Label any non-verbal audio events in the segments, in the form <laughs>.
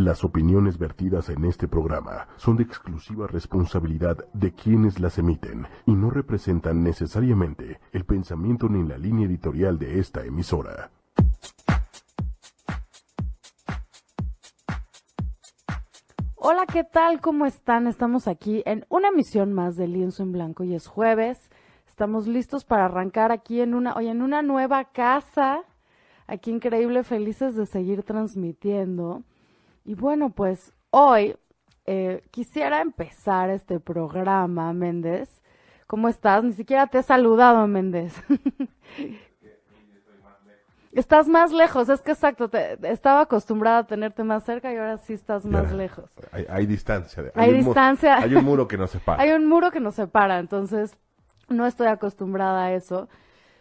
Las opiniones vertidas en este programa son de exclusiva responsabilidad de quienes las emiten y no representan necesariamente el pensamiento ni la línea editorial de esta emisora. Hola, ¿qué tal? ¿Cómo están? Estamos aquí en una emisión más de Lienzo en Blanco y es jueves. Estamos listos para arrancar aquí en una, hoy en una nueva casa. Aquí increíble, felices de seguir transmitiendo. Y bueno, pues hoy eh, quisiera empezar este programa, Méndez. ¿Cómo estás? Ni siquiera te he saludado, Méndez. <laughs> Estás más lejos, es que exacto, te, estaba acostumbrada a tenerte más cerca y ahora sí estás más lejos. Hay, distancia. Hay, distancia. hay un muro que nos separa. <laughs> hay un muro que nos separa, entonces no estoy acostumbrada a eso.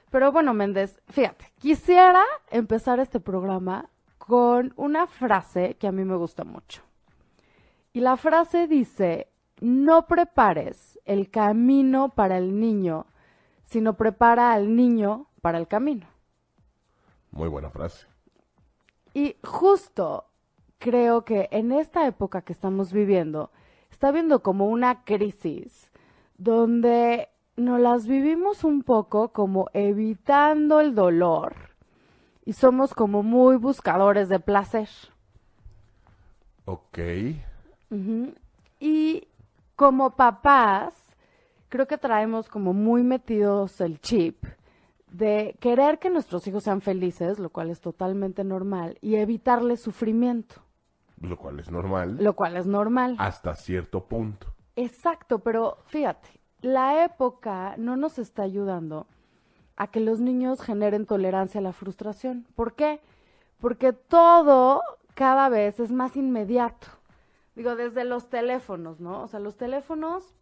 Pero bueno, Méndez, fíjate, quisiera empezar este programa con una frase que a mí me gusta mucho. Y la frase dice, no prepares el camino para el niño, sino prepara al niño para el camino. Muy buena frase. Y justo creo que en esta época que estamos viviendo, está viendo como una crisis donde nos las vivimos un poco como evitando el dolor y somos como muy buscadores de placer. Ok. Y como papás, creo que traemos como muy metidos el chip de querer que nuestros hijos sean felices, lo cual es totalmente normal, y evitarles sufrimiento. Lo cual es normal. Lo cual es normal. Hasta cierto punto. Exacto, pero fíjate, la época no nos está ayudando a que los niños generen tolerancia a la frustración. ¿Por qué? Porque todo cada vez es más inmediato. Digo, desde los teléfonos, ¿no? O sea, los teléfonos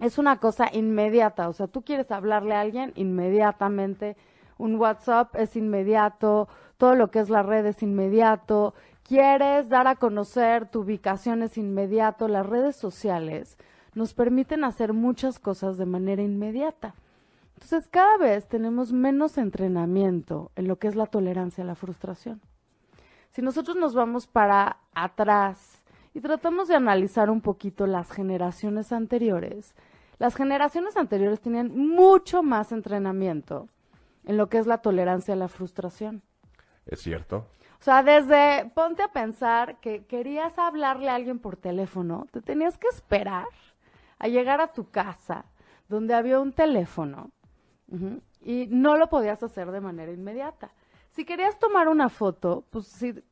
es una cosa inmediata. O sea, tú quieres hablarle a alguien inmediatamente. Un WhatsApp es inmediato. Todo lo que es la red es inmediato. Quieres dar a conocer tu ubicación es inmediato. Las redes sociales nos permiten hacer muchas cosas de manera inmediata. Entonces, cada vez tenemos menos entrenamiento en lo que es la tolerancia a la frustración. Si nosotros nos vamos para atrás y tratamos de analizar un poquito las generaciones anteriores, las generaciones anteriores tenían mucho más entrenamiento en lo que es la tolerancia a la frustración. Es cierto. O sea, desde ponte a pensar que querías hablarle a alguien por teléfono, te tenías que esperar a llegar a tu casa donde había un teléfono y no lo podías hacer de manera inmediata. Si querías tomar una foto, pues si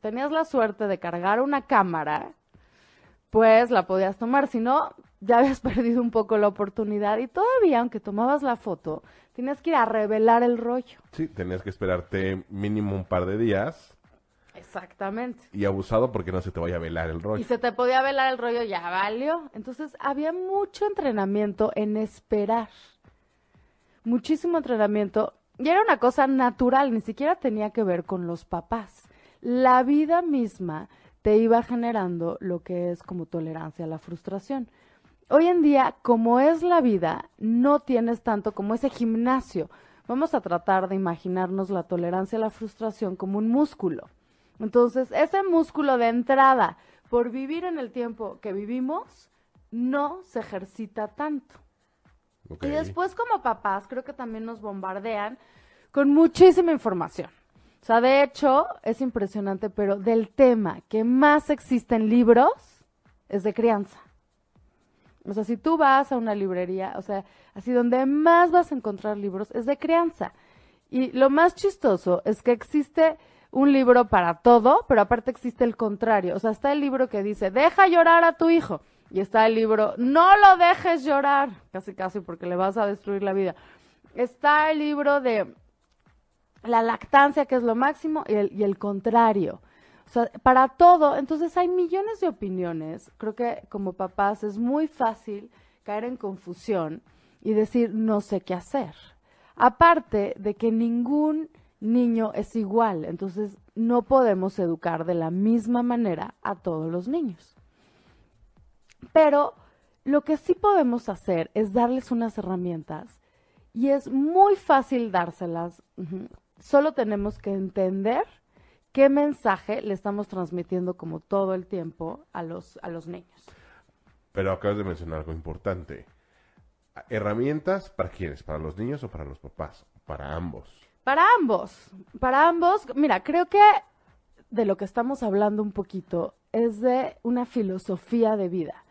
tenías la suerte de cargar una cámara, pues la podías tomar. Si no, ya habías <laughs> perdido un poco la oportunidad. Y todavía, aunque tomabas la foto, tenías que ir a revelar el rollo. Sí, tenías que esperarte mínimo un par de días. Exactamente. Y abusado porque no se te vaya a velar el rollo. Y se te podía velar el rollo, ya valió. Entonces había mucho entrenamiento en esperar muchísimo entrenamiento y era una cosa natural, ni siquiera tenía que ver con los papás. La vida misma te iba generando lo que es como tolerancia a la frustración. Hoy en día, como es la vida, no tienes tanto como ese gimnasio. Vamos a tratar de imaginarnos la tolerancia a la frustración como un músculo. Entonces, ese músculo de entrada, por vivir en el tiempo que vivimos, no se ejercita tanto. Y después como papás creo que también nos bombardean con muchísima información. O sea, de hecho, es impresionante, pero del tema que más existe en libros es de crianza. O sea, si tú vas a una librería, o sea, así donde más vas a encontrar libros es de crianza. Y lo más chistoso es que existe un libro para todo, pero aparte existe el contrario. O sea, está el libro que dice, deja llorar a tu hijo. Y está el libro, no lo dejes llorar, casi casi porque le vas a destruir la vida. Está el libro de la lactancia, que es lo máximo, y el, y el contrario. O sea, para todo, entonces hay millones de opiniones. Creo que como papás es muy fácil caer en confusión y decir no sé qué hacer. Aparte de que ningún niño es igual, entonces no podemos educar de la misma manera a todos los niños. Pero lo que sí podemos hacer es darles unas herramientas y es muy fácil dárselas. Solo tenemos que entender qué mensaje le estamos transmitiendo como todo el tiempo a los, a los niños. Pero acabas de mencionar algo importante. ¿Herramientas para quiénes? ¿Para los niños o para los papás? Para ambos. Para ambos, para ambos. Mira, creo que de lo que estamos hablando un poquito es de una filosofía de vida.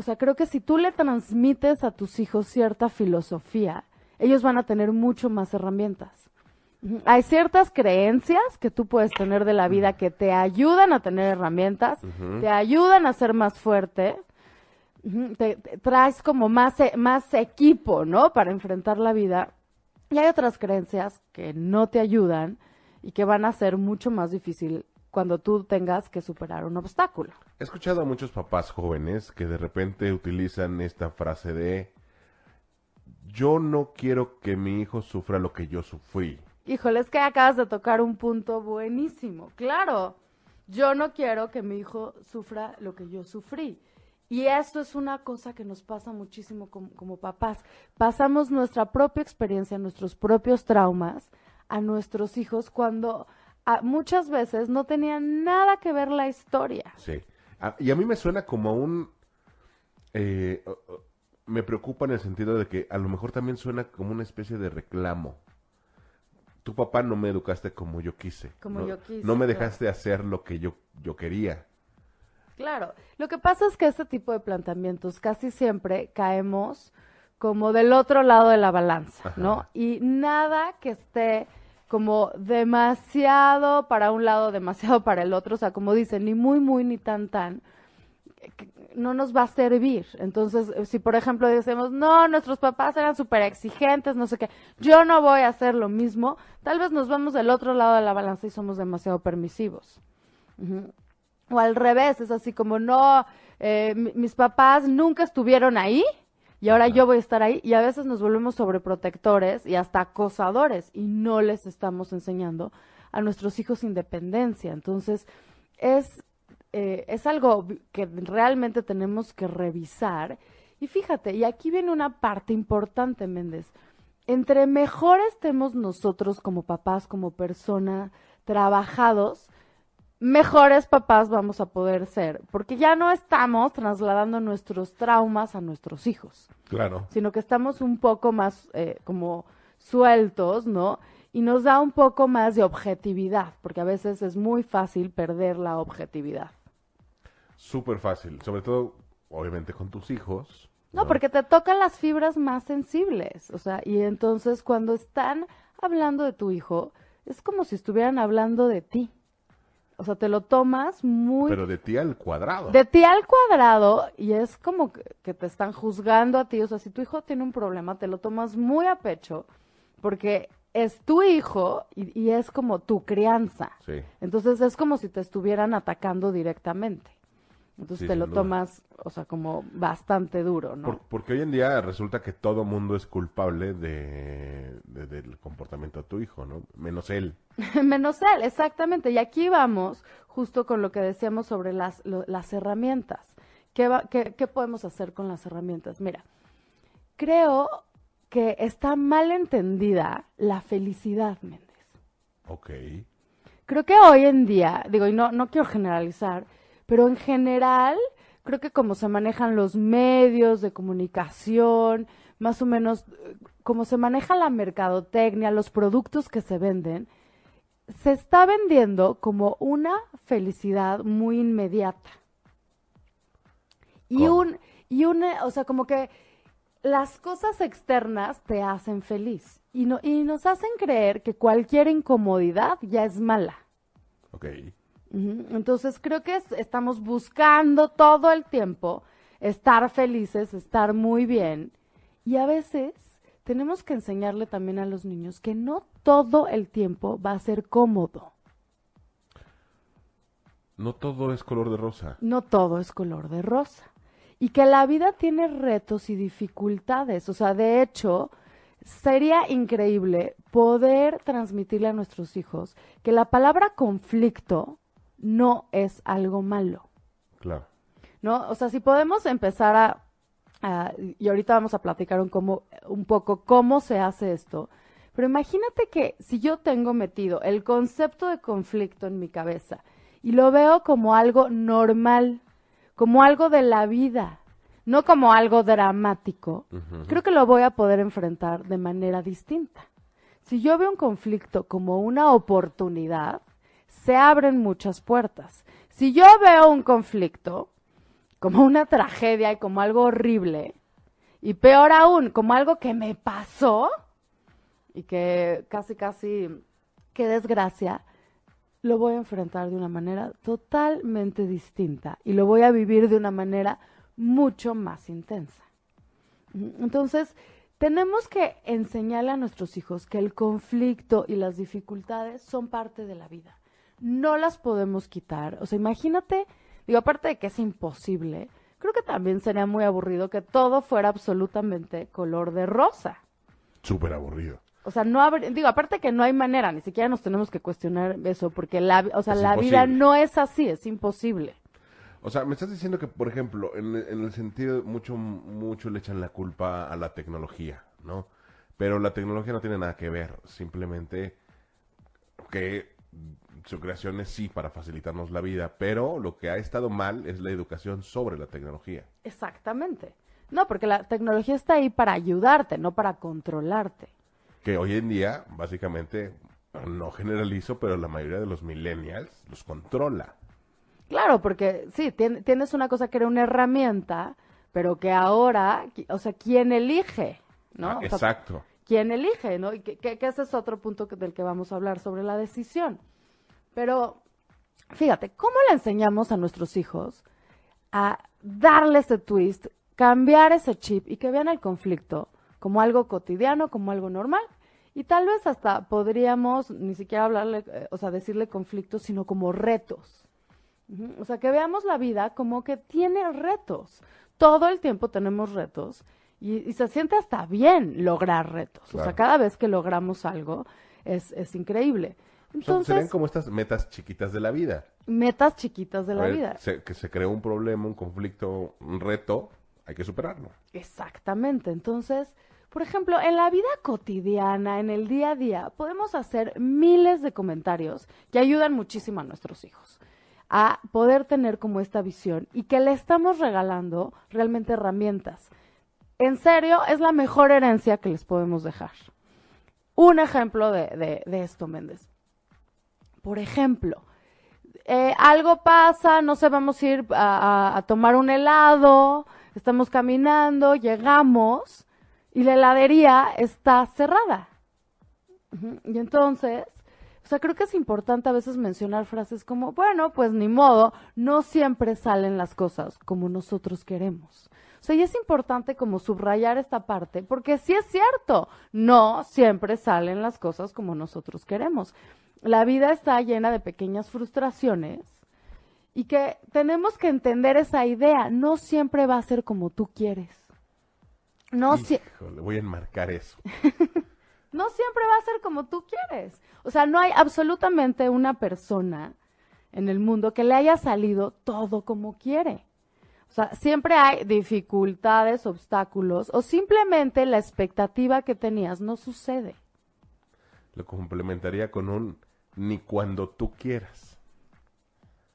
O sea, creo que si tú le transmites a tus hijos cierta filosofía, ellos van a tener mucho más herramientas. Hay ciertas creencias que tú puedes tener de la vida que te ayudan a tener herramientas, te ayudan a ser más fuerte, te, traes como más, e, más equipo, ¿no? Para enfrentar la vida. Y hay otras creencias que no te ayudan y que van a ser mucho más difícil cuando tú tengas que superar un obstáculo. He escuchado a muchos papás jóvenes que de repente utilizan esta frase de yo no quiero que mi hijo sufra lo que yo sufrí. Híjole, es que acabas de tocar un punto buenísimo. Claro, yo no quiero que mi hijo sufra lo que yo sufrí. Y esto es una cosa que nos pasa muchísimo como, papás. Pasamos nuestra propia experiencia, nuestros propios traumas a nuestros hijos cuando muchas veces no tenía nada que ver la historia. Sí. y a mí me suena como un... Eh, me preocupa en el sentido de que a lo mejor también suena como una especie de reclamo. Tu papá no me educaste como yo quise. Como no, yo quise. No me dejaste hacer lo que yo, yo quería. Claro, lo que pasa es que este tipo de planteamientos casi siempre caemos como del otro lado de la balanza, ¿no? Y nada que esté como demasiado para un lado, demasiado <laughs> para el otro, o sea, como dicen, ni muy, muy, ni tan, tan, no nos va a servir. Entonces, si por ejemplo decimos, no, nuestros papás eran súper exigentes, no sé qué, yo no voy a hacer lo mismo, tal vez nos vamos del otro lado de la balanza y somos demasiado permisivos. O al revés, es así como, no, eh, mis papás nunca estuvieron ahí y ahora yo voy a estar ahí. Y a veces nos volvemos sobreprotectores y hasta acosadores y no les estamos enseñando a nuestros hijos independencia. Entonces, es, eh, es algo que realmente tenemos que revisar. Y fíjate, y aquí viene una parte importante, Méndez. Entre mejor estemos nosotros como papás, como persona, trabajados, mejores papás vamos a poder ser, porque ya no estamos trasladando nuestros traumas a nuestros hijos. Claro. Sino que estamos un poco más eh, como sueltos, ¿no? Y nos da un poco más de objetividad, porque a veces es muy fácil perder la objetividad. Súper fácil, sobre todo, obviamente, con tus hijos. No, porque te tocan las fibras más sensibles, o sea, y entonces cuando están hablando de tu hijo, es como si estuvieran hablando de ti. O sea, te lo tomas muy... Pero de ti al cuadrado. De ti al cuadrado y es como que, te están juzgando a ti. O sea, si tu hijo tiene un problema, te lo tomas muy a pecho porque es tu hijo y, y es como tu crianza. Sí. Entonces es como si te estuvieran atacando directamente. Entonces te lo tomas, o sea, como bastante duro, ¿no? porque hoy en día resulta que todo mundo es culpable de, del comportamiento de tu hijo, ¿no? Menos él. <laughs> Menos él, exactamente. Y aquí vamos justo con lo que decíamos sobre las, las herramientas. ¿Qué, qué, ¿Qué podemos hacer con las herramientas? Mira, creo que está mal entendida la felicidad, Méndez. Ok. Creo que hoy en día, digo, y no, no quiero generalizar, pero en general, creo que como se manejan los medios de comunicación, más o menos como se maneja la mercadotecnia, los productos que se venden, se está vendiendo como una felicidad muy inmediata. Y un, y una, o sea, como que las cosas externas te hacen feliz y, no, y nos hacen creer que cualquier incomodidad ya es mala. Okay. Entonces creo que estamos buscando todo el tiempo estar felices, estar muy bien. Y a veces tenemos que enseñarle también a los niños que no todo el tiempo va a ser cómodo. No todo es color de rosa. No todo es color de rosa. Y que la vida tiene retos y dificultades. O sea, de hecho, sería increíble poder transmitirle a nuestros hijos que la palabra conflicto no es algo malo. Claro. ¿No? O sea, si podemos empezar a, y ahorita vamos a platicar un, un poco cómo se hace esto, Pero imagínate que si yo tengo metido el concepto de conflicto en mi cabeza y lo veo como algo normal, como algo de la vida, no como algo dramático, creo que lo voy a poder enfrentar de manera distinta. Si yo veo un conflicto como una oportunidad, se abren muchas puertas. Si yo veo un conflicto como una tragedia y como algo horrible, y peor aún, como algo que me pasó, y que casi, casi, qué desgracia, lo voy a enfrentar de una manera totalmente distinta y lo voy a vivir de una manera mucho más intensa. Entonces, tenemos que enseñarle a nuestros hijos que el conflicto y las dificultades son parte de la vida. No las podemos quitar. O sea, imagínate, digo, aparte de que es imposible, creo que también sería muy aburrido que todo fuera absolutamente color de rosa. Súper aburrido. O sea, no digo, aparte que no hay manera, ni siquiera nos tenemos que cuestionar eso, porque la, o sea, la vida no es así, es imposible. O sea, me estás diciendo que, por ejemplo, en, el sentido, mucho, mucho le echan la culpa a la tecnología, ¿no? Pero la tecnología no tiene nada que ver, simplemente que su creación es sí para facilitarnos la vida, pero lo que ha estado mal es la educación sobre la tecnología. Exactamente. No, porque la tecnología está ahí para ayudarte, no para controlarte que hoy en día, básicamente, no generalizo, pero la mayoría de los millennials los controla. Claro, porque sí, tienes una cosa que era una herramienta, pero que ahora, o sea, ¿quién elige? ¿no? Ah, exacto. ¿Quién elige? ¿no? Y que, que, ese es otro punto del que vamos a hablar sobre la decisión. Pero, fíjate, ¿cómo le enseñamos a nuestros hijos a darle ese twist, cambiar ese chip y que vean el conflicto como algo cotidiano, como algo normal. Y tal vez hasta podríamos ni siquiera hablarle, eh, o sea, decirle conflictos, sino como retos. O sea, que veamos la vida como que tiene retos. Todo el tiempo tenemos retos y, se siente hasta bien lograr retos. O sea, cada vez que logramos algo es, es increíble. Entonces, serían como estas metas chiquitas de la vida. Metas chiquitas de la vida. que se creó un problema, un conflicto, un reto, hay que superarlo. Exactamente. Entonces, por ejemplo, en la vida cotidiana, en el día a día, podemos hacer miles de comentarios que ayudan muchísimo a nuestros hijos a poder tener como esta visión y que le estamos regalando realmente herramientas. En serio, es la mejor herencia que les podemos dejar. Un ejemplo de, esto, Méndez. Por ejemplo, eh, algo pasa, no sé, vamos a ir a tomar un helado, estamos caminando, llegamos y la heladería está cerrada. Y entonces, o sea, creo que es importante a veces mencionar frases como, bueno, pues ni modo, no siempre salen las cosas como nosotros queremos. O sea, y es importante como subrayar esta parte, porque sí es cierto, no siempre salen las cosas como nosotros queremos. La vida está llena de pequeñas frustraciones y que tenemos que entender esa idea, no siempre va a ser como tú quieres. No siempre. voy a enmarcar eso. <laughs> no siempre va a ser como tú quieres. O sea, no hay absolutamente una persona en el mundo que le haya salido todo como quiere. O sea, siempre hay dificultades, obstáculos, o simplemente la expectativa que tenías no sucede. Lo complementaría con un ni cuando tú quieras.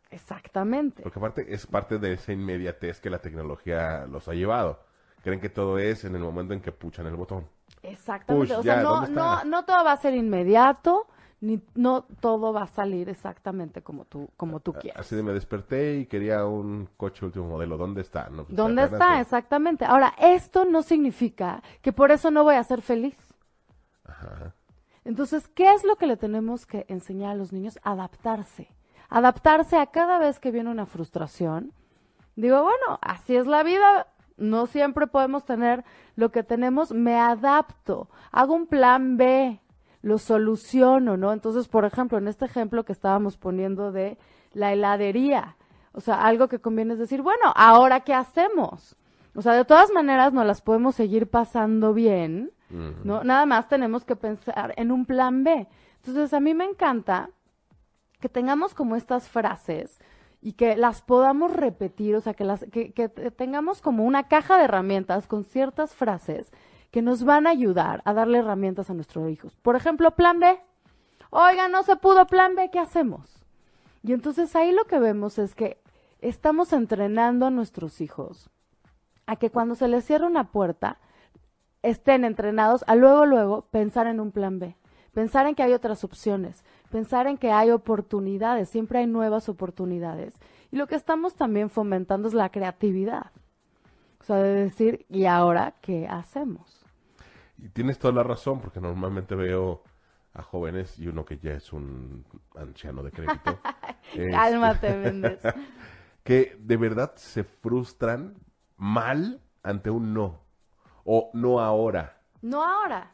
Exactamente. Porque aparte es parte de esa inmediatez que la tecnología los ha llevado creen que todo es en el momento en que puchan el botón. Exactamente, o sea, no, no, no todo va a ser inmediato, ni no todo va a salir exactamente como tú, como tú quieras. Así de me desperté y quería un coche último modelo. ¿Dónde está? Pues, ¿Dónde está? Exactamente. Ahora, esto no significa que por eso no voy a ser feliz. Ajá. Entonces, ¿qué es lo que le tenemos que enseñar a los niños? Adaptarse. Adaptarse a cada vez que viene una frustración. Digo, bueno, así es la vida, no siempre podemos tener lo que tenemos, me adapto, hago un plan B, lo soluciono, ¿no? Entonces, por ejemplo, en este ejemplo que estábamos poniendo de la heladería, o sea, algo que conviene es decir, bueno, ahora qué hacemos? O sea, de todas maneras nos las podemos seguir pasando bien, ¿no? Nada más tenemos que pensar en un plan B. Entonces, a mí me encanta que tengamos como estas frases y que las podamos repetir, o sea, que, las, que, tengamos como una caja de herramientas con ciertas frases que nos van a ayudar a darle herramientas a nuestros hijos. Por ejemplo, plan B. Oiga, no se pudo plan B, ¿qué hacemos? Y entonces ahí lo que vemos es que estamos entrenando a nuestros hijos a que cuando se les cierra una puerta, estén entrenados a luego, luego pensar en un plan B, pensar en que hay otras opciones, pensar en que hay oportunidades, siempre hay nuevas oportunidades. Y lo que estamos también fomentando es la creatividad. O sea, de decir, ¿y ahora qué hacemos? Y tienes toda la razón, porque normalmente veo a jóvenes y uno que ya es un anciano de crédito. <laughs> este, Cálmate, Méndez. <laughs> que de verdad se frustran mal ante un no. O no ahora. No ahora.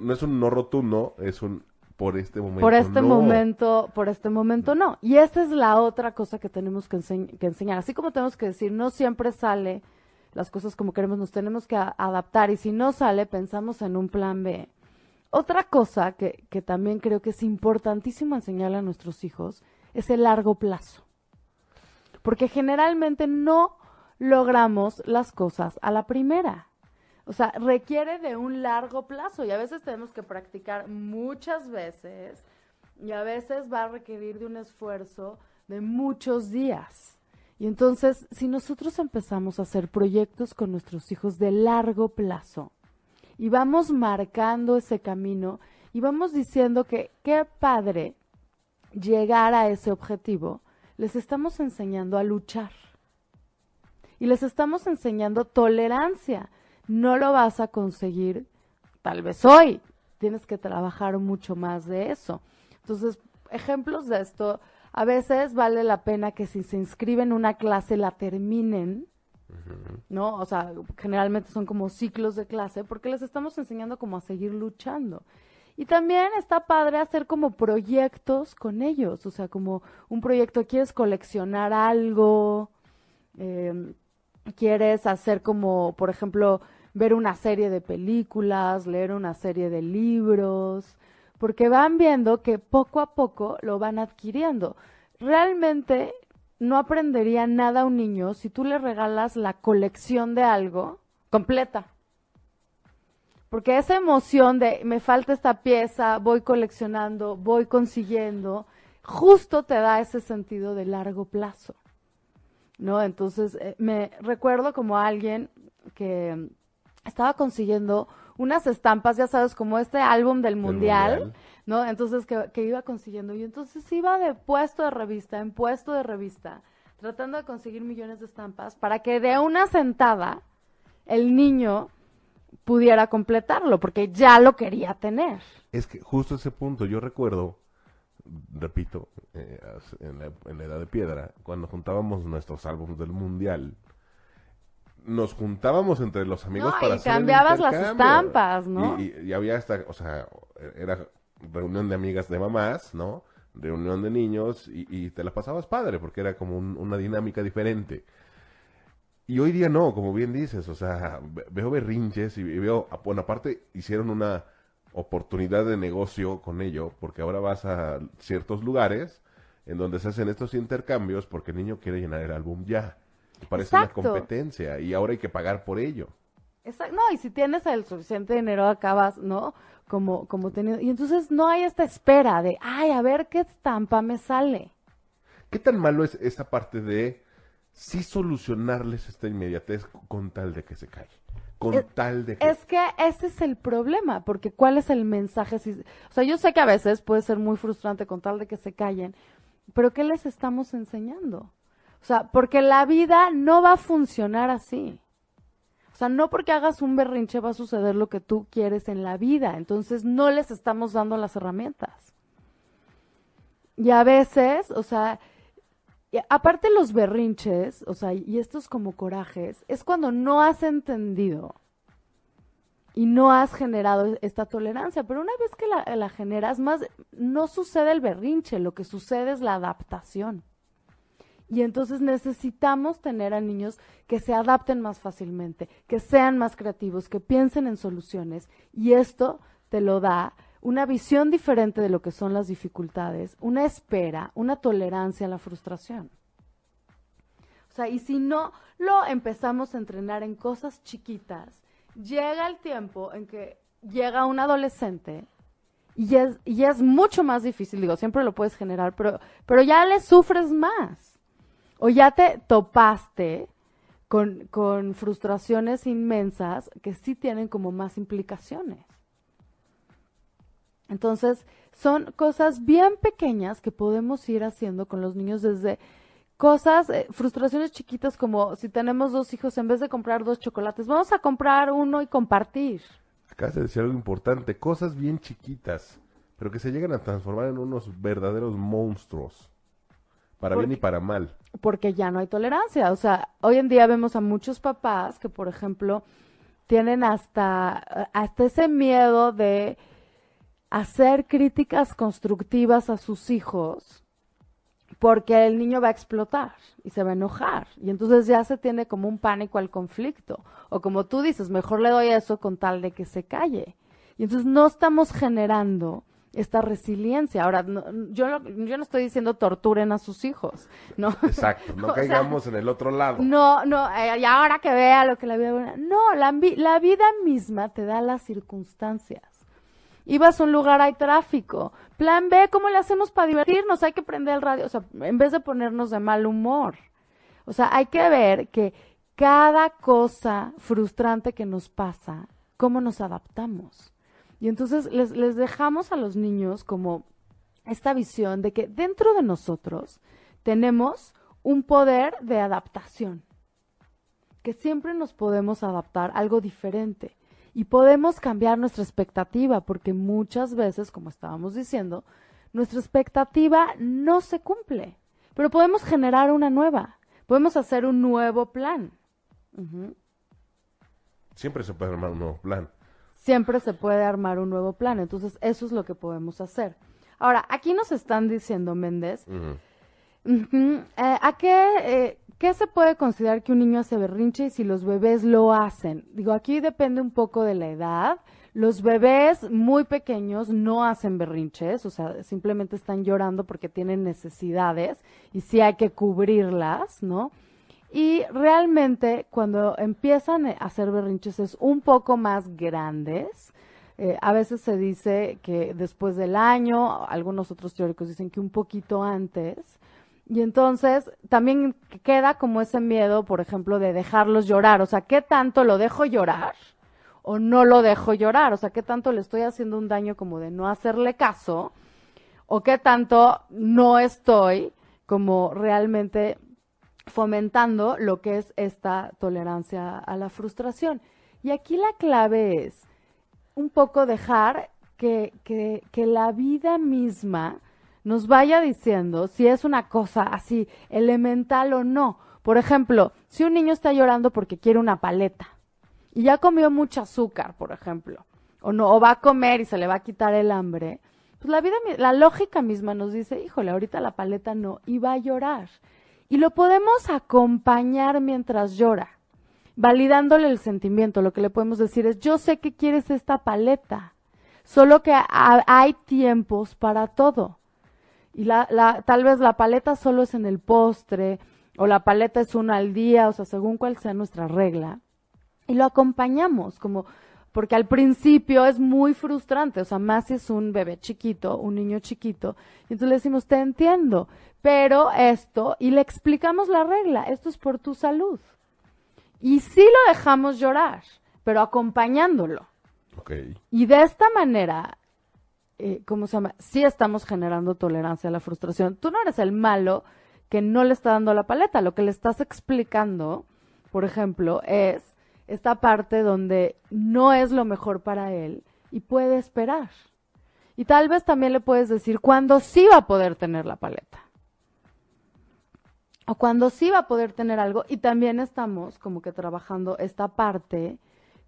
No es un no rotundo, es un por este momento. Por este no. momento, por este momento no. Y esa es la otra cosa que tenemos que, enseñ- que enseñar. Así como tenemos que decir, no siempre sale las cosas como queremos, nos tenemos que adaptar. Y si no sale, pensamos en un plan B. Otra cosa que, que también creo que es importantísimo enseñarle a nuestros hijos es el largo plazo. Porque generalmente no logramos las cosas a la primera. O sea, requiere de un largo plazo y a veces tenemos que practicar muchas veces y a veces va a requerir de un esfuerzo de muchos días. Y entonces, si nosotros empezamos a hacer proyectos con nuestros hijos de largo plazo y vamos marcando ese camino y vamos diciendo que qué padre llegar a ese objetivo, les estamos enseñando a luchar y les estamos enseñando tolerancia. No lo vas a conseguir tal vez hoy. Tienes que trabajar mucho más de eso. Entonces, ejemplos de esto, a veces vale la pena que si se inscriben en una clase la terminen, ¿no? O sea, generalmente son como ciclos de clase porque les estamos enseñando como a seguir luchando. Y también está padre hacer como proyectos con ellos, o sea, como un proyecto, quieres coleccionar algo, eh, quieres hacer como, por ejemplo, ver una serie de películas, leer una serie de libros, porque van viendo que poco a poco lo van adquiriendo. Realmente no aprendería nada un niño si tú le regalas la colección de algo completa. Porque esa emoción de me falta esta pieza, voy coleccionando, voy consiguiendo, justo te da ese sentido de largo plazo. ¿No? Entonces, eh, me recuerdo como alguien que estaba consiguiendo unas estampas, ya sabes, como este álbum del mundial, Mundial. ¿no? Entonces, que, que iba consiguiendo. Y entonces iba de puesto de revista en puesto de revista, tratando de conseguir millones de estampas para que de una sentada el niño pudiera completarlo, porque ya lo quería tener. Es que justo ese punto, yo recuerdo, repito, eh, en, la, en la edad de piedra, cuando juntábamos nuestros álbumes del mundial, nos juntábamos entre los amigos No, para y hacer el cambiabas las estampas, ¿no? Y, y- y había hasta, o sea, era reunión de amigas de mamás, ¿no? Reunión de niños y, y te la pasabas padre porque era como un- una dinámica diferente. Y hoy día no, como bien dices, o sea, ve- veo berrinches y veo, bueno, aparte hicieron una oportunidad de negocio con ello, porque ahora vas a ciertos lugares en donde se hacen estos intercambios porque el niño quiere llenar el álbum ya. Y parece Exacto. una competencia y ahora hay que pagar por ello. Exacto. No, y si tienes el suficiente dinero, acabas, ¿no? Como, como teniendo. Y entonces no hay esta espera de, ay, a ver qué estampa me sale. ¿Qué tan malo es esta parte de sí solucionarles esta inmediatez con tal de que se calle? Con Es- tal de que... Es que ese es el problema, porque ¿cuál es el mensaje? Si, o sea, yo sé que a veces puede ser muy frustrante con tal de que se callen, pero ¿qué les estamos enseñando? O sea, porque la vida no va a funcionar así. O sea, no porque hagas un berrinche va a suceder lo que tú quieres en la vida. Entonces, no les estamos dando las herramientas. Y a veces, o sea, aparte los berrinches, o sea, y estos como corajes, es cuando no has entendido y no has generado esta tolerancia. Pero una vez que la generas, más no sucede el berrinche, lo que sucede es la adaptación. Y entonces necesitamos tener a niños que se adapten más fácilmente, que sean más creativos, que piensen en soluciones. Y esto te lo da una visión diferente de lo que son las dificultades, una espera, una tolerancia a la frustración. O sea, y si no lo empezamos a entrenar en cosas chiquitas, llega el tiempo en que llega un adolescente y es, y es mucho más difícil, digo, siempre lo puedes generar, pero, pero ya le sufres más. O ya te topaste con, con frustraciones inmensas que sí tienen como más implicaciones. Entonces, son cosas bien pequeñas que podemos ir haciendo con los niños desde cosas, eh, frustraciones chiquitas como si tenemos dos hijos, en vez de comprar dos chocolates, vamos a comprar uno y compartir. Acabas de decir algo importante, cosas bien chiquitas, pero que se llegan a transformar en unos verdaderos monstruos, para bien y para mal. Porque ya no hay tolerancia. O sea, hoy en día vemos a muchos papás que, por ejemplo, tienen hasta, hasta ese miedo de hacer críticas constructivas a sus hijos porque el niño va a explotar y se va a enojar. Y entonces ya se tiene como un pánico al conflicto. O como tú dices, mejor le doy eso con tal de que se calle. Y entonces no estamos generando esta resiliencia. Ahora, yo, yo no estoy diciendo torturen a sus hijos, ¿no? Exacto, no <laughs> caigamos en el otro lado. No, no, eh, y ahora que vea lo que la vida... No, la, la vida misma te da las circunstancias. Ibas a un lugar, hay tráfico. Plan B, ¿cómo le hacemos para divertirnos? Hay que prender el radio, o sea, en vez de ponernos de mal humor. O sea, hay que ver que cada cosa frustrante que nos pasa, ¿cómo nos adaptamos? Y entonces les, les dejamos a los niños como esta visión de que dentro de nosotros tenemos un poder de adaptación, que siempre nos podemos adaptar a algo diferente. Y podemos cambiar nuestra expectativa, porque muchas veces, como estábamos diciendo, nuestra expectativa no se cumple, pero podemos generar una nueva, podemos hacer un nuevo plan. Siempre se puede armar un nuevo plan. Siempre se puede armar un nuevo plan, entonces eso es lo que podemos hacer. Ahora, aquí nos están diciendo, Méndez, eh, ¿a qué, eh, ¿Qué se puede considerar que un niño hace berrinche y si los bebés lo hacen? Digo, aquí depende un poco de la edad. Los bebés muy pequeños no hacen berrinches, o sea, simplemente están llorando porque tienen necesidades y sí hay que cubrirlas, ¿no? Y realmente cuando empiezan a hacer berrinches es un poco más grandes. Eh, a veces se dice que después del año, algunos otros teóricos dicen que un poquito antes. Y entonces también queda como ese miedo, por ejemplo, de dejarlos llorar. O sea, ¿qué tanto lo dejo llorar o no lo dejo llorar? O sea, ¿qué tanto le estoy haciendo un daño como de no hacerle caso? ¿O qué tanto no estoy como realmente fomentando lo que es esta tolerancia a la frustración? Y aquí la clave es un poco dejar que, que, que la vida misma nos vaya diciendo si es una cosa así elemental o no. Por ejemplo, si un niño está llorando porque quiere una paleta y ya comió mucho azúcar, por ejemplo, o no, o va a comer y se le va a quitar el hambre, pues la vida, la lógica misma nos dice, híjole, ahorita la paleta no, y va a llorar. Y lo podemos acompañar mientras llora, validándole el sentimiento. Lo que le podemos decir es, yo sé que quieres esta paleta, solo que hay tiempos para todo y la, la, tal vez la paleta solo es en el postre o la paleta es una al día, o sea, según cuál sea nuestra regla. Y lo acompañamos como porque al principio es muy frustrante, o sea, más si es un bebé chiquito, un niño chiquito, y entonces le decimos, te entiendo, pero esto, y le explicamos la regla, esto es por tu salud. Y sí lo dejamos llorar, pero acompañándolo. Okay. Y de esta manera eh, ¿cómo se llama? Sí estamos generando tolerancia a la frustración. Tú no eres el malo que no le está dando la paleta. Lo que le estás explicando, por ejemplo, es esta parte donde no es lo mejor para él y puede esperar. Y tal vez también le puedes decir cuándo sí va a poder tener la paleta. O cuando sí va a poder tener algo. Y también estamos como que trabajando esta parte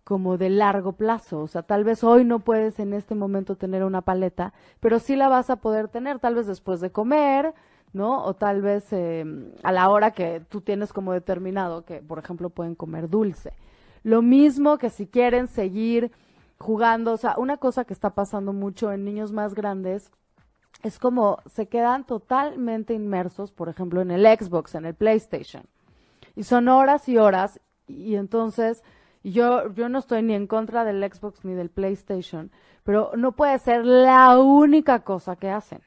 como de largo plazo. O sea, tal vez hoy no puedes en este momento tener una paleta, pero sí la vas a poder tener, tal vez después de comer, ¿no? O tal vez em, a la hora que tú tienes como determinado que, por ejemplo, pueden comer dulce. Lo mismo que si quieren seguir jugando, o sea, una cosa que está pasando mucho en niños más grandes es como se quedan totalmente inmersos, por ejemplo, en el Xbox, en el PlayStation. Y son horas y horas y entonces y yo, yo no estoy ni en contra del Xbox ni del PlayStation, pero no puede ser la única cosa que hacen.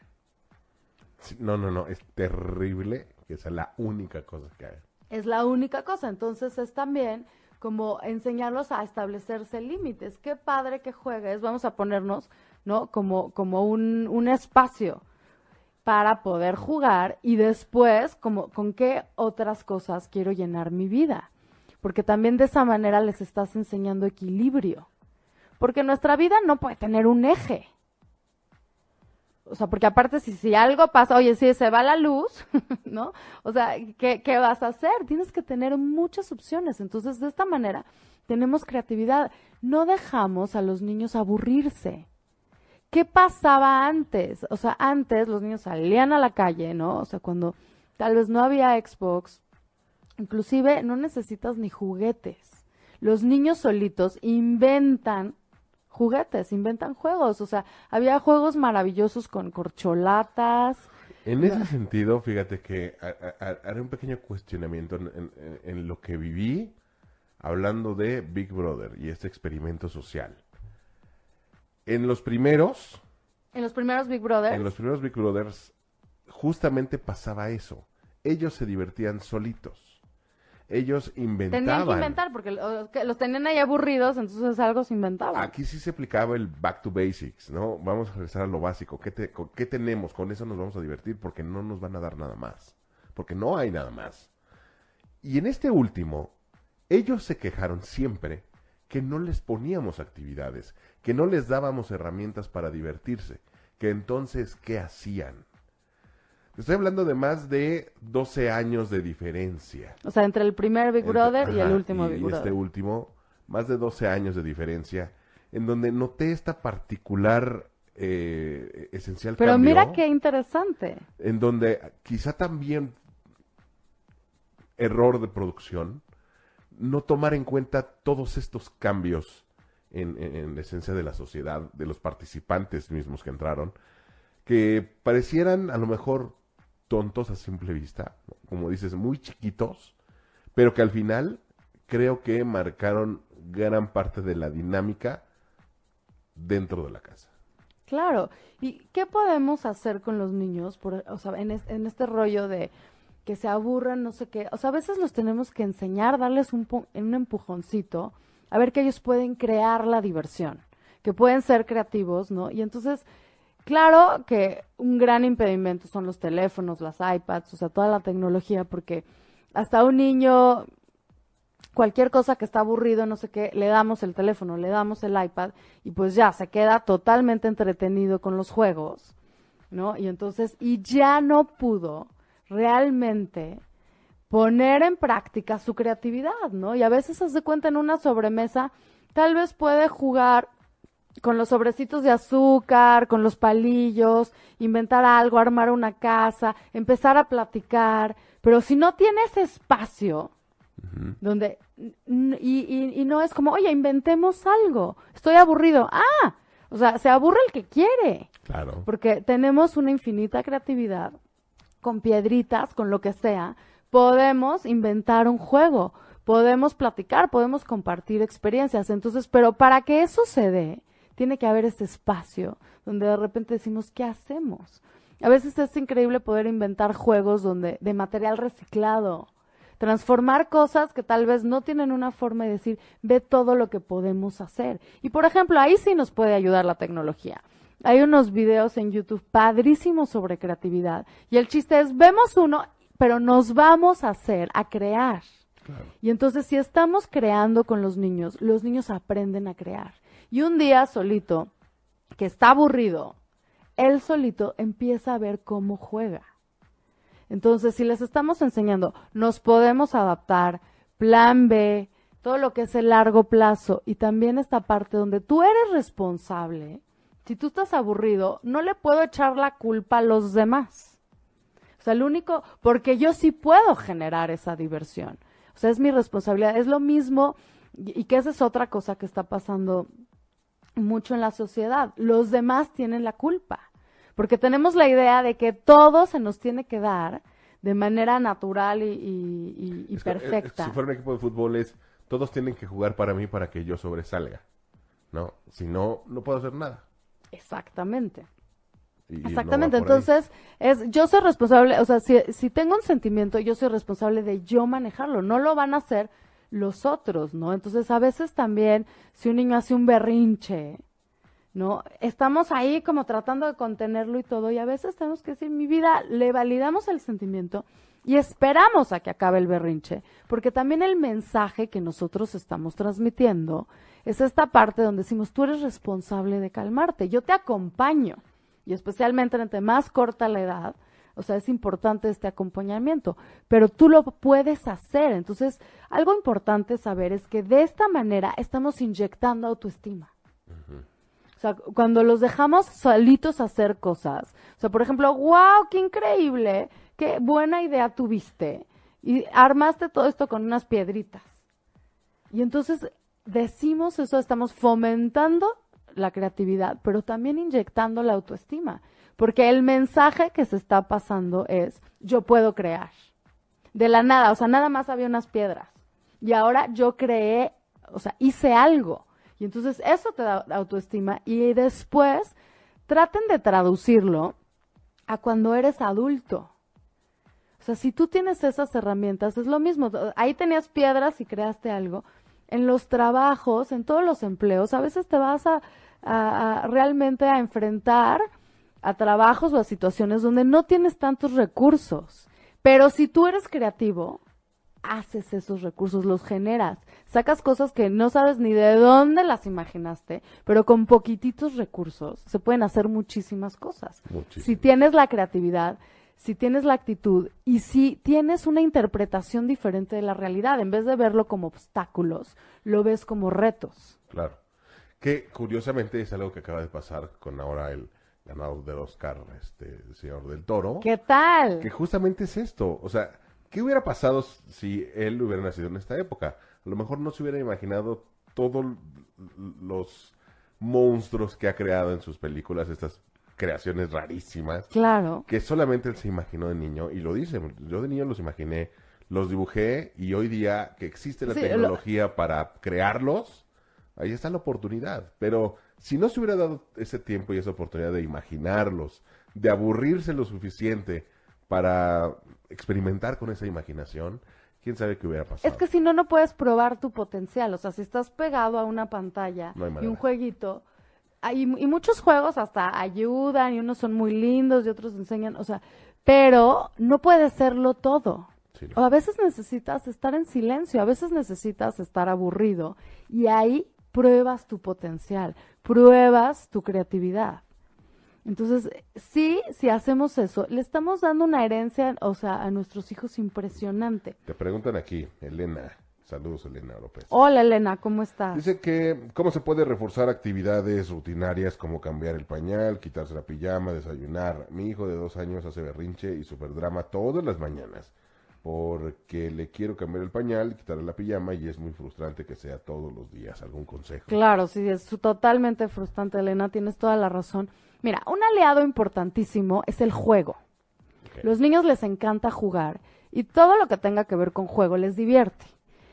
No, no, no, es terrible que sea la única cosa que hagan. Es la única cosa. Entonces es también como enseñarlos a establecerse límites. Qué padre que juegues. Vamos a ponernos, ¿no? Como, como un, un espacio para poder jugar y después, como, con qué otras cosas quiero llenar mi vida. Porque también de esa manera les estás enseñando equilibrio. Porque nuestra vida no puede tener un eje. O sea, porque aparte si, si algo pasa, oye, si se va la luz, <laughs> ¿no? O sea, ¿qué, ¿qué vas a hacer? Tienes que tener muchas opciones. Entonces, de esta manera, tenemos creatividad. No dejamos a los niños aburrirse. ¿Qué pasaba antes? O sea, antes los niños salían a la calle, ¿no? O sea, cuando tal vez no había Xbox, inclusive no necesitas ni juguetes. Los niños solitos inventan juguetes, inventan juegos. O sea, había juegos maravillosos con corcholatas. En ese sentido, fíjate que ha- ha- haré un pequeño cuestionamiento en, en- en- en lo que viví hablando de Big Brother y este experimento social. En los primeros, En los primeros Big Brother. en los primeros Big Brothers, justamente pasaba eso. Ellos se divertían solitos. Ellos inventaban. Tenían que inventar porque lo- que los tenían ahí aburridos, entonces algo se inventaba. Aquí sí se aplicaba el back to basics, ¿no? Vamos a regresar a lo básico. ¿Qué, te- qué tenemos? Con eso nos vamos a divertir porque no nos van a dar nada más. Porque no hay nada más. Y en este último, ellos se quejaron siempre que no les poníamos actividades, que no les dábamos herramientas para divertirse, que entonces, ¿qué hacían? Estoy hablando de más de 12 años de diferencia. O sea, entre el primer Big Entre- Brother y el último y Big Brother. este último, más de 12 años de diferencia, en donde noté esta particular eh, esencial Pero cambio, mira qué interesante. en donde quizá también error de producción, no tomar en cuenta todos estos cambios en, en- en la esencia de la sociedad, de los participantes mismos que entraron, que parecieran a lo mejor tontos a simple vista, como dices, muy chiquitos, pero que al final creo que marcaron gran parte de la dinámica dentro de la casa. Claro. ¿Y qué podemos hacer con los niños? Por, o sea, en, es- en este rollo de que se aburran, no sé qué. O sea, a veces los tenemos que enseñar, darles un, un empujoncito, a ver que ellos pueden crear la diversión, que pueden ser creativos, ¿no? Y entonces, claro que un gran impedimento son los teléfonos, las iPads, o sea, toda la tecnología, porque hasta un niño cualquier cosa que está aburrido, no sé qué, le damos el teléfono, le damos el iPad y pues ya se queda totalmente entretenido con los juegos, ¿no? Y entonces, y ya no pudo realmente poner en práctica su creatividad, ¿no? Y a veces se cuenta en una sobremesa, tal vez puede jugar con los sobrecitos de azúcar, con los palillos, inventar algo, armar una casa, empezar a platicar, pero si no tiene ese espacio, donde y, y- y no es como, oye, inventemos algo, estoy aburrido, ah, o sea, se aburre el que quiere, Claro. porque tenemos una infinita creatividad, con piedritas, con lo que sea, podemos inventar un juego, podemos platicar, podemos compartir experiencias, entonces, pero para que eso se dé, tiene que haber ese espacio donde de repente decimos, ¿qué hacemos? A veces es increíble poder inventar juegos donde de material reciclado, transformar cosas que tal vez no tienen una forma de decir, ve todo lo que podemos hacer. Y por ejemplo, ahí sí nos puede ayudar la tecnología. Hay unos videos en YouTube padrísimos sobre creatividad. Y el chiste es, vemos uno, pero nos vamos a hacer, a crear. Y entonces si estamos creando con los niños, los niños aprenden a crear. Y un día solito, que está aburrido, él solito empieza a ver cómo juega. Entonces, si les estamos enseñando, nos podemos adaptar, plan B, todo lo que es el largo plazo y también esta parte donde tú eres responsable. Si tú estás aburrido, no le puedo echar la culpa a los demás. O sea, el único, porque yo sí puedo generar esa diversión. O sea, es mi responsabilidad. Es lo mismo, y, y que esa es otra cosa que está pasando mucho en la sociedad. Los demás tienen la culpa. Porque tenemos la idea de que todo se nos tiene que dar de manera natural y, y- y- y Es que, eh, perfecta. si fuera un equipo de fútbol es todos tienen que jugar para mí para que yo sobresalga, ¿no? Si no, no puedo hacer nada. Exactamente. No Exactamente, ahí. entonces es yo soy responsable, o sea, si, si tengo un sentimiento, yo soy responsable de yo manejarlo, no lo van a hacer los otros, ¿no? Entonces a veces también si un niño hace un berrinche, ¿no? Estamos ahí como tratando de contenerlo y todo y a veces tenemos que decir, mi vida, le validamos el sentimiento y esperamos a que acabe el berrinche, porque también el mensaje que nosotros estamos transmitiendo es esta parte donde decimos, tú eres responsable de calmarte, yo te acompaño y especialmente entre más corta la edad, o sea, es importante este acompañamiento, pero tú lo puedes hacer. Entonces, algo importante saber es que de esta manera estamos inyectando autoestima. O sea, cuando los dejamos solitos hacer cosas, o sea, por ejemplo, wow, qué increíble, qué buena idea tuviste, y armaste todo esto con unas piedritas. Y entonces decimos eso, estamos fomentando la creatividad, pero también inyectando la autoestima, porque el mensaje que se está pasando es, yo puedo crear. De la nada, o sea, nada más había unas piedras. Y ahora yo creé, o sea, hice algo. Y entonces eso te da autoestima y después traten de traducirlo a cuando eres adulto. O sea, si tú tienes esas herramientas, es lo mismo. Ahí tenías piedras y creaste algo. En los trabajos, en todos los empleos, a veces te vas a, realmente a enfrentar a trabajos o a situaciones donde no tienes tantos recursos. Pero si tú eres creativo, haces esos recursos, los generas, sacas cosas que no sabes ni de dónde las imaginaste, pero con poquititos recursos se pueden hacer muchísimas cosas. Muchísimo. Si tienes la creatividad, si tienes la actitud y si tienes una interpretación diferente de la realidad, en vez de verlo como obstáculos, lo ves como retos. Claro. Que curiosamente es algo que acaba de pasar con ahora el ganador del Oscar, este el señor del Toro. ¿Qué tal? Que justamente es esto. O sea, ¿qué hubiera pasado si él hubiera nacido en esta época? A lo mejor no se hubiera imaginado todos los monstruos que ha creado en sus películas, estas creaciones rarísimas, Claro. que solamente él se imaginó de niño, y lo dice, yo de niño los imaginé, los dibujé, y hoy día que existe la Sí, lo- tecnología para crearlos, ahí está la oportunidad. Pero si no se hubiera dado ese tiempo y esa oportunidad de imaginarlos, de aburrirse lo suficiente para experimentar con esa imaginación, quién sabe qué hubiera pasado. Es que si no, no puedes probar tu potencial. O sea, si estás pegado a una pantalla No y un jueguito, hay, y muchos juegos hasta ayudan y unos son muy lindos y otros enseñan, o sea, pero no puede serlo todo. Sí, no. O a veces necesitas estar en silencio, a veces necesitas estar aburrido y ahí pruebas tu potencial, pruebas tu creatividad. Entonces, sí, si hacemos eso, le estamos dando una herencia, o sea, a nuestros hijos impresionante. Te preguntan aquí, Elena. Saludos, Elena López. Hola Elena, ¿cómo estás? Dice que cómo se puede reforzar actividades rutinarias como cambiar el pañal, quitarse la pijama, desayunar. Mi hijo de dos años hace berrinche y super drama todas las mañanas porque le quiero cambiar el pañal, quitarle la pijama y es muy frustrante que sea todos los días. ¿Algún consejo? Claro, sí, es totalmente frustrante, Elena, tienes toda la razón. Mira, un aliado importantísimo es el juego. Los niños les encanta jugar y todo lo que tenga que ver con juego les divierte.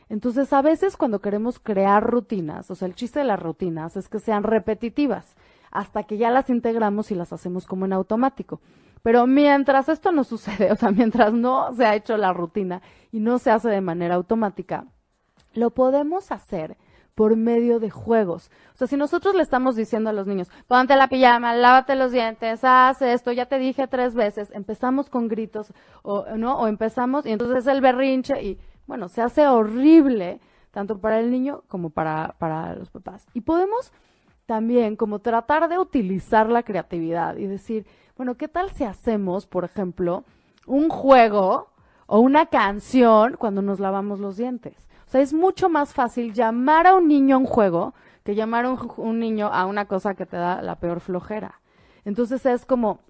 Entonces, a veces cuando queremos crear rutinas, o sea, el chiste de las rutinas es que sean repetitivas, hasta que ya las integramos y las hacemos como en automático. Pero mientras esto no <laughs> sucede, o sea, mientras no se ha hecho la rutina y no se hace de manera automática, lo podemos hacer por medio de juegos. O sea, si nosotros le estamos diciendo a los niños, ponte la pijama, lávate los dientes, haz esto, ya te dije tres veces, empezamos con gritos, o, ¿no? O empezamos, y entonces es el berrinche, y bueno, se hace horrible, tanto para el niño como para, para los papás. Y podemos también como tratar de utilizar la creatividad y decir, bueno, ¿qué tal si hacemos, por ejemplo, un juego o una canción cuando nos lavamos los dientes? O sea, es mucho más fácil llamar a un niño a un juego que llamar a un, niño a una cosa que te da la peor flojera. Entonces es como,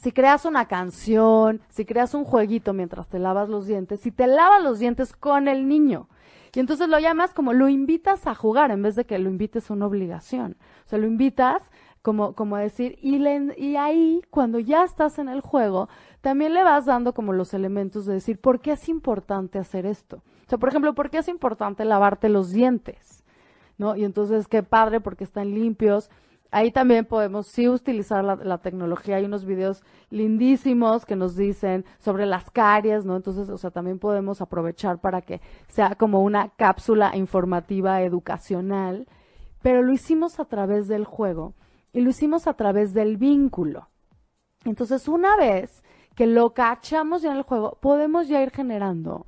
si creas una canción, si creas un jueguito mientras te lavas los dientes, si te lavas los dientes con el niño, y entonces lo llamas como lo invitas a jugar en vez de que lo invites a una obligación. O sea, lo invitas como, como decir, y, le, y ahí, cuando ya estás en el juego, también le vas dando como los elementos de decir, ¿por qué es importante hacer esto? O sea, por ejemplo, ¿por qué es importante lavarte los dientes? ¿No? Y entonces, qué padre, porque están limpios. Ahí también podemos sí utilizar la, tecnología. Hay unos videos lindísimos que nos dicen sobre las caries, ¿no? Entonces, o sea, también podemos aprovechar para que sea como una cápsula informativa educacional. Pero lo hicimos a través del juego y lo hicimos a través del vínculo. Entonces, una vez que lo cachamos ya en el juego, podemos ya ir generando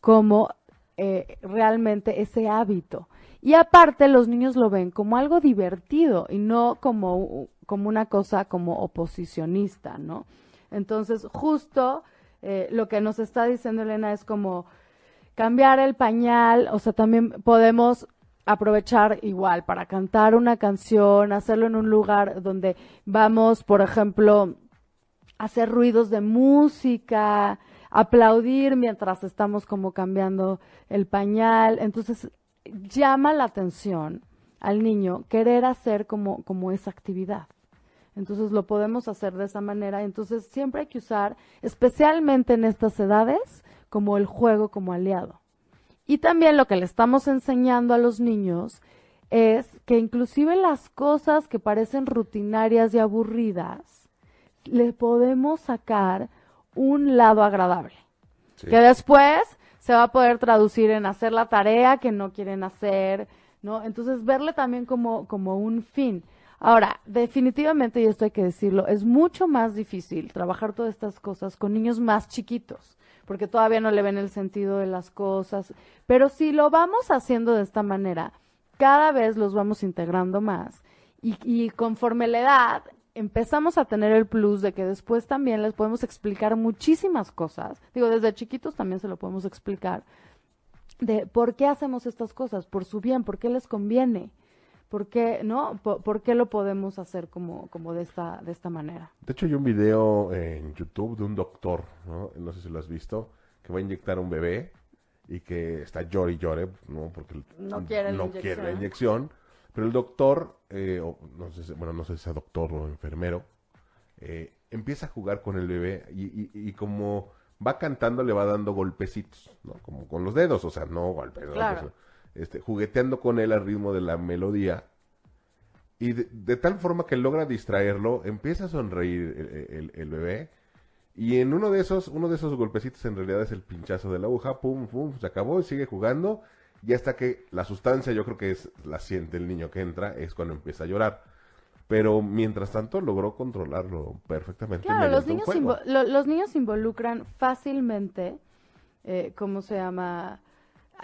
como eh, realmente ese hábito. Y aparte los niños lo ven como algo divertido y no como, como una cosa como oposicionista, ¿no? Entonces, justo eh, lo que nos está diciendo Elena es como cambiar el pañal, o sea, también podemos aprovechar igual para cantar una canción, hacerlo en un lugar donde vamos, por ejemplo, hacer ruidos de música, aplaudir mientras estamos como cambiando el pañal. Entonces, llama la atención al niño querer hacer como, como esa actividad. Entonces lo podemos hacer de esa manera. Entonces siempre hay que usar, especialmente en estas edades, como el juego como aliado. Y también lo que le estamos enseñando a los niños es que inclusive las cosas que parecen rutinarias y aburridas, le podemos sacar un lado agradable. Que después se va a poder traducir en hacer la tarea que no quieren hacer, ¿no? Entonces verle también como, como un fin. Ahora, definitivamente, y esto hay que decirlo, es mucho más difícil trabajar todas estas cosas con niños más chiquitos porque todavía no le ven el sentido de las cosas. Pero si lo vamos haciendo de esta manera, cada vez los vamos integrando más. Y, y conforme la edad, empezamos a tener el plus de que después también les podemos explicar muchísimas cosas. Digo, desde chiquitos también se lo podemos explicar. De por qué hacemos estas cosas, por su bien, por qué les conviene. ¿Por qué, no? ¿Por, qué lo podemos hacer como, como de, esta, de esta manera? De hecho, hay un video en YouTube de un doctor, ¿no? No sé si lo has visto, que va a inyectar a un bebé y que está llore y llore, ¿no? Porque no quiere, no la, quiere la inyección. Pero el doctor, eh, no sé, bueno, no sé si sea doctor o enfermero, eh, empieza a jugar con el bebé y, y, como va cantando le va dando golpecitos, ¿no? Como con los dedos, o sea, no golpes. Claro este, jugueteando con él al ritmo de la melodía. Y de, tal forma que logra distraerlo, empieza a sonreír el, bebé. Y en uno de esos, uno de esos golpecitos en realidad es el pinchazo de la aguja, pum, pum, se acabó y sigue jugando. Y hasta que la sustancia, yo creo que es la siente el niño que entra, es cuando empieza a llorar. Pero mientras tanto logró controlarlo perfectamente. Claro, los niños, los niños involucran fácilmente, eh, ¿cómo se llama?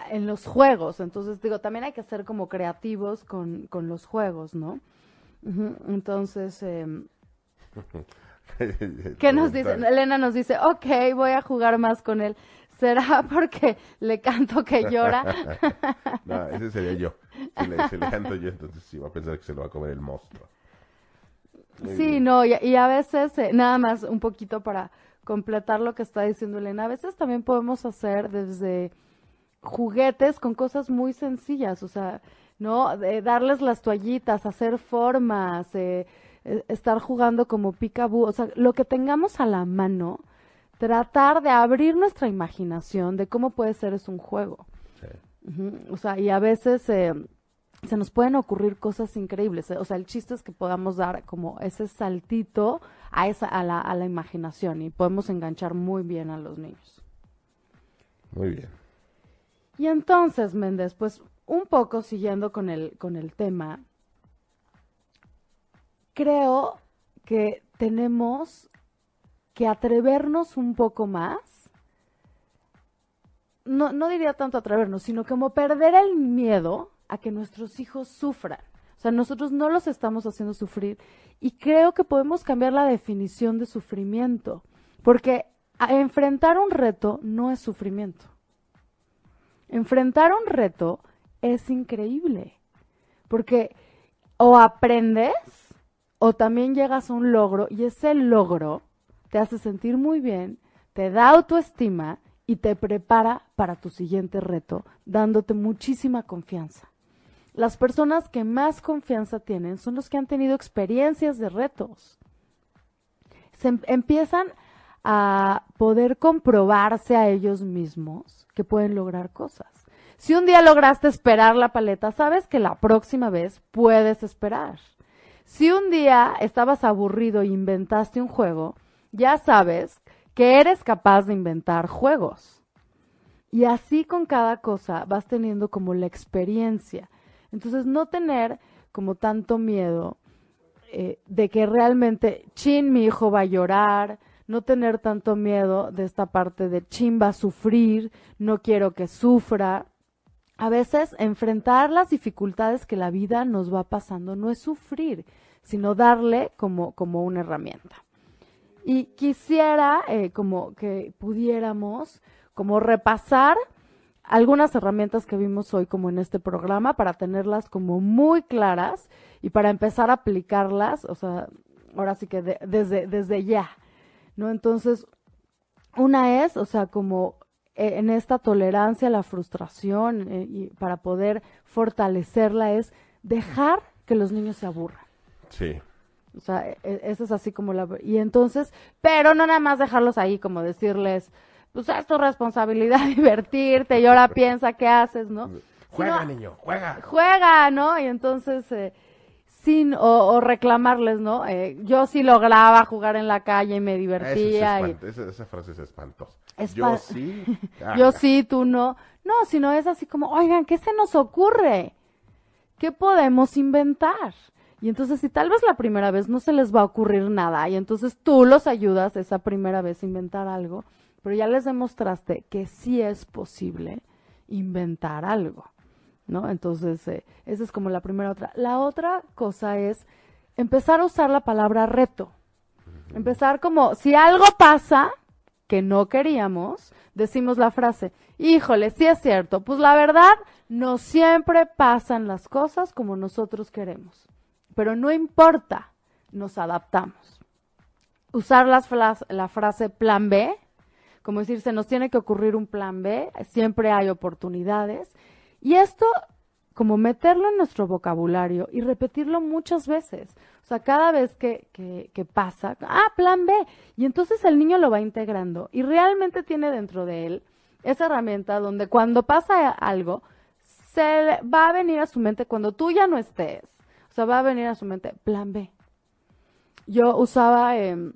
En los juegos. Entonces, digo, también hay que ser como creativos con, con los juegos, ¿no? Entonces, eh, <laughs> ¿qué nos dice? Elena nos dice, ok, voy a jugar más con él. ¿Será <laughs> porque le canto que llora? <laughs> no, ese sería yo. Si le, si le, canto yo, entonces sí va a pensar que se lo va a comer el monstruo. sí, no, y, y, a veces, eh, nada más un poquito para completar lo que está diciendo Elena, a veces también podemos hacer desde juguetes con cosas muy sencillas, o sea, ¿no? darles las toallitas, hacer formas, eh, eh, estar jugando como picabú, o sea, lo que tengamos a la mano, tratar de abrir nuestra imaginación de cómo puede ser es un juego. O sea, y a veces eh, se nos pueden ocurrir cosas increíbles. O sea, el chiste es que podamos dar como ese saltito a, esa, a, la, a la imaginación y podemos enganchar muy bien a los niños. Muy bien. Y entonces, Méndez, pues un poco siguiendo con el, con el tema, creo que tenemos que atrevernos un poco más. No, no diría tanto atrevernos, sino como perder el miedo a que nuestros hijos sufran. O sea, nosotros no los estamos haciendo sufrir y creo que podemos cambiar la definición de sufrimiento, porque enfrentar un reto no es sufrimiento. Enfrentar un reto es increíble, porque o aprendes o también llegas a un logro y ese logro te hace sentir muy bien, te da autoestima y te prepara para tu siguiente reto, dándote muchísima confianza. las personas que más confianza tienen son los que han tenido experiencias de retos. Se em- empiezan a poder comprobarse a ellos mismos que pueden lograr cosas. Si un día lograste esperar la paleta, sabes que la próxima vez puedes esperar. Si un día estabas aburrido e inventaste un juego, ya sabes que eres capaz de inventar juegos. Y así con cada cosa vas teniendo como la experiencia. Entonces no tener como tanto miedo eh, de que realmente, chin, mi hijo va a llorar, no tener tanto miedo de esta parte de chin va a sufrir, no quiero que sufra. A veces enfrentar las dificultades que la vida nos va pasando no es sufrir, sino darle como, como una herramienta. Y quisiera eh, como que pudiéramos como repasar algunas herramientas que vimos hoy como en este programa para tenerlas como muy claras y para empezar a aplicarlas, o sea, ahora sí que de- desde, desde ya, ¿no? Entonces, una es, o sea, como eh, en esta tolerancia a la frustración eh, y para poder fortalecerla es dejar que los niños se aburran. Sí. O sea, e- e- eso es así como la... Y entonces, pero no nada más dejarlos ahí, como decirles, pues es tu responsabilidad <laughs> divertirte y ahora piensa qué haces, ¿no? Juega, Sino- niño, juega. juega, ¿no? Y entonces, eh, sin, o, o reclamarles, ¿no? Eh, yo sí lograba jugar en la calle y me Eso es divertía. y, espant- esa, esa frase es espantosa. Espa- Yo sí. <laughs> Ah, yo sí, tú no. No, sino es así como, oigan, ¿qué se nos ocurre? ¿Qué podemos inventar? Y entonces, si tal vez la primera vez no se les va a ocurrir nada, y entonces tú los ayudas esa primera vez a inventar algo, pero ya les demostraste que sí es posible inventar algo, ¿no? Entonces, eh, esa es como la primera otra. La otra cosa es empezar a usar la palabra reto. Empezar como, si algo pasa que no queríamos, decimos la frase, híjole, sí es cierto, pues la verdad, no siempre pasan las cosas como nosotros queremos, pero no importa, nos adaptamos. Usar las la frase plan B, como decir, se nos tiene que ocurrir un plan B, siempre hay oportunidades, y esto como meterlo en nuestro vocabulario y repetirlo muchas veces. O sea, cada vez que, que, que pasa, ah, plan B. Y entonces el niño lo va integrando y realmente tiene dentro de él esa herramienta donde cuando pasa algo, se va a venir a su mente cuando tú ya no estés. O sea, va a venir a su mente plan B. Yo usaba em,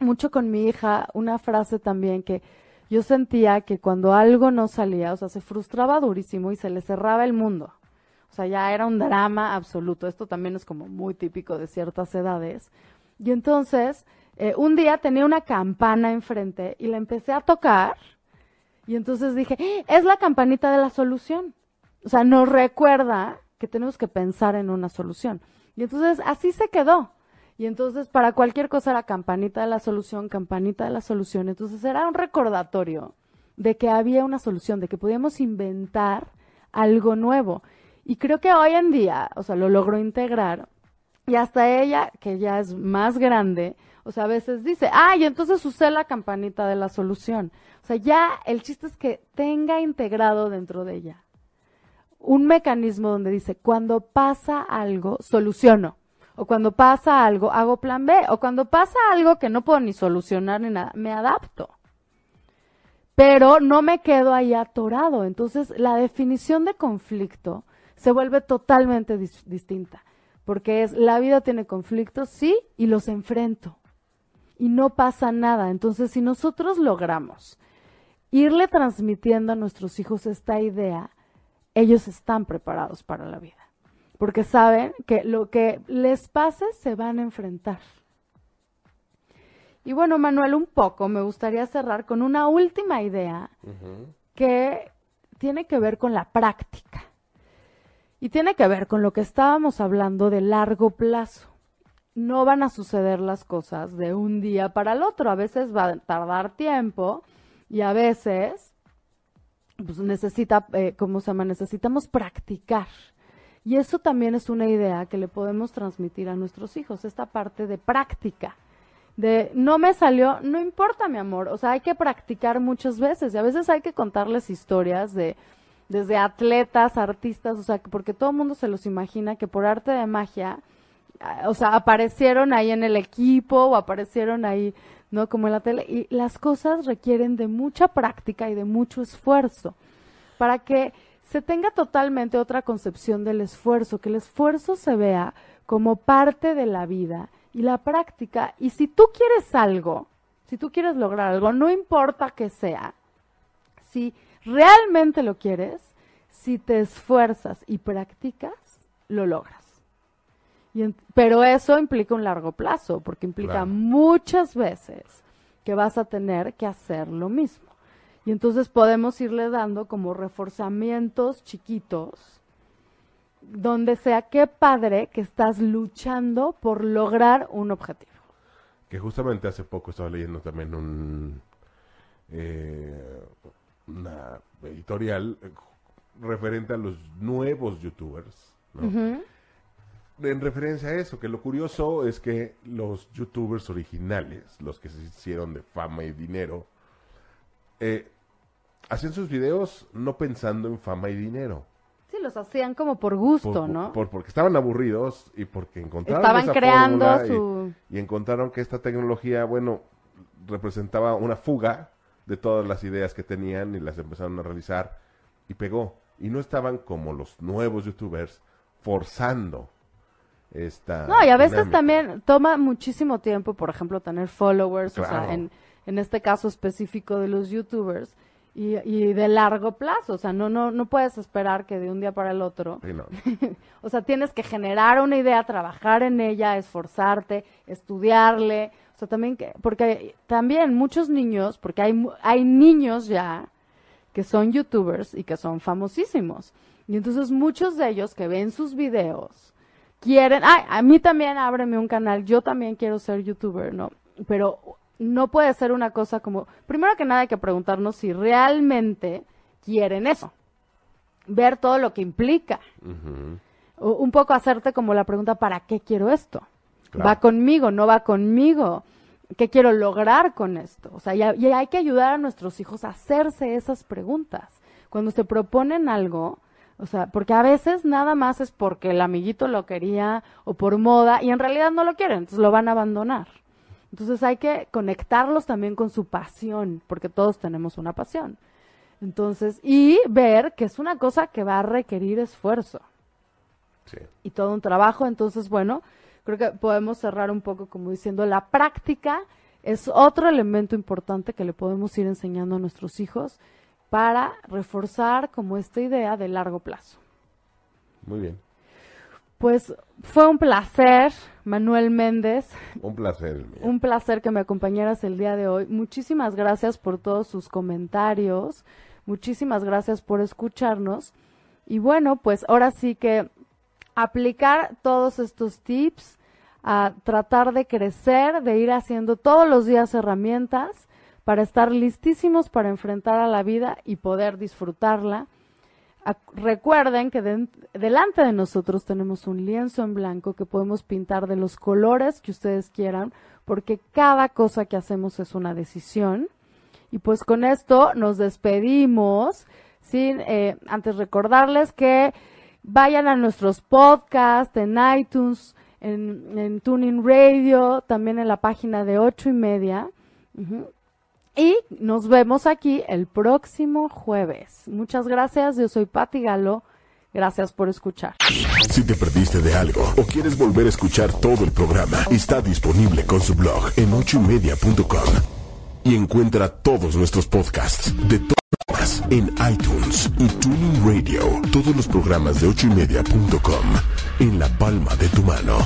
mucho con mi hija una frase también que yo sentía que cuando algo no salía, o sea, se frustraba durísimo y se le cerraba el mundo. O sea, ya era un drama absoluto. Esto también es como muy típico de ciertas edades. Y entonces, eh, un día tenía una campana enfrente y la empecé a tocar. Y entonces dije, "¡Eh! es la campanita de la solución. O sea, nos recuerda que tenemos que pensar en una solución. Y entonces así se quedó. Y entonces para cualquier cosa era campanita de la solución, campanita de la solución. Entonces era un recordatorio de que había una solución, de que podíamos inventar algo nuevo. Y creo que hoy en día, o sea, lo logró integrar. Y hasta ella, que ya es más grande, o sea, a veces dice, ay, entonces usé la campanita de la solución. O sea, ya el chiste es que tenga integrado dentro de ella un mecanismo donde dice, cuando pasa algo, soluciono. O cuando pasa algo, hago plan B. O cuando pasa algo que no puedo ni solucionar ni nada, me adapto. Pero no me quedo ahí atorado. Entonces, la definición de conflicto se vuelve totalmente dis- distinta. Porque es, la vida tiene conflictos, sí, y los enfrento. Y no pasa nada. Entonces, si nosotros logramos irle transmitiendo a nuestros hijos esta idea, ellos están preparados para la vida. Porque saben que lo que les pase se van a enfrentar. Y bueno, Manuel, un poco me gustaría cerrar con una última idea que tiene que ver con la práctica. Y tiene que ver con lo que estábamos hablando de largo plazo. No van a suceder las cosas de un día para el otro. A veces va a tardar tiempo y a veces pues necesita, eh, ¿cómo se llama? Necesitamos practicar. Y eso también es una idea que le podemos transmitir a nuestros hijos, esta parte de práctica. De no me salió, no importa, mi amor. O sea, hay que practicar muchas veces y a veces hay que contarles historias de, desde atletas, artistas, o sea, porque todo el mundo se los imagina que por arte de magia, o sea, aparecieron ahí en el equipo o aparecieron ahí, ¿no? Como en la tele. Y las cosas requieren de mucha práctica y de mucho esfuerzo para que se tenga totalmente otra concepción del esfuerzo, que el esfuerzo se vea como parte de la vida y la práctica. Y si tú quieres algo, si tú quieres lograr algo, no importa que sea, si realmente lo quieres, si te esfuerzas y practicas, lo logras. pero eso implica un largo plazo, porque implica muchas veces que vas a tener que hacer lo mismo. Y entonces podemos irle dando como reforzamientos chiquitos, donde sea qué padre que estás luchando por lograr un objetivo. Que justamente hace poco estaba leyendo también un eh, una editorial eh, referente a los nuevos youtubers, En referencia a eso, que lo curioso es que los youtubers originales, los que se hicieron de fama y dinero, eh, hacían sus videos no pensando en fama y dinero. Sí, los hacían como por gusto, ¿no? porque estaban aburridos y porque encontraron Estaban creando su... Y, encontraron que esta tecnología, bueno, representaba una fuga de todas las ideas que tenían y las empezaron a realizar y pegó. Y no estaban como los nuevos youtubers forzando esta... No, y a veces también toma muchísimo tiempo, por ejemplo, tener followers, o sea, en, en este caso específico de los youtubers y, y, de largo plazo, o sea, no, no, no puedes esperar que de un día para el otro. <laughs> o sea, tienes que generar una idea, trabajar en ella, esforzarte, estudiarle, o sea, también que, porque también muchos niños, porque hay, hay niños ya que son youtubers y que son famosísimos. Y entonces muchos de ellos que ven sus videos quieren, ay, a mí también ábreme un canal, yo también quiero ser youtuber, ¿no? Pero no puede ser una cosa como, primero que nada hay que preguntarnos si realmente quieren eso, ver todo lo que implica, un poco hacerte como la pregunta, ¿para qué quiero esto? ¿Va conmigo? ¿No va conmigo? ¿Qué quiero lograr con esto? O sea, y, hay que ayudar a nuestros hijos a hacerse esas preguntas. Cuando se proponen algo, o sea, porque a veces nada más es porque el amiguito lo quería o por moda y en realidad no lo quieren, entonces lo van a abandonar. Entonces hay que conectarlos también con su pasión, porque todos tenemos una pasión. Entonces, y ver que es una cosa que va a requerir esfuerzo. Sí. Y todo un trabajo. Entonces, bueno, creo que podemos cerrar un poco como diciendo, la práctica es otro elemento importante que le podemos ir enseñando a nuestros hijos para reforzar como esta idea de largo plazo. Muy bien. Pues fue un placer, Manuel Méndez. Un placer. Un placer que me acompañaras el día de hoy. Muchísimas gracias por todos sus comentarios. Muchísimas gracias por escucharnos. Y bueno, pues ahora sí que aplicar todos estos tips, a tratar de crecer, de ir haciendo todos los días herramientas para estar listísimos para enfrentar a la vida y poder disfrutarla recuerden que delante de nosotros tenemos un lienzo en blanco que podemos pintar de los colores que ustedes quieran, porque cada cosa que hacemos es una decisión. Y pues con esto nos despedimos, sin eh, antes recordarles que vayan a nuestros podcasts en iTunes, en, en Tuning Radio, también en la página de ocho y media. Y nos vemos aquí el próximo jueves. Muchas gracias, yo soy Patti Galo. Gracias por escuchar. Si te perdiste de algo o quieres volver a escuchar todo el programa, está disponible con su blog en ochoymedia.com. Y encuentra todos nuestros podcasts de todas en iTunes y Tuning Radio. Todos los programas de ochoymedia.com en la palma de tu mano.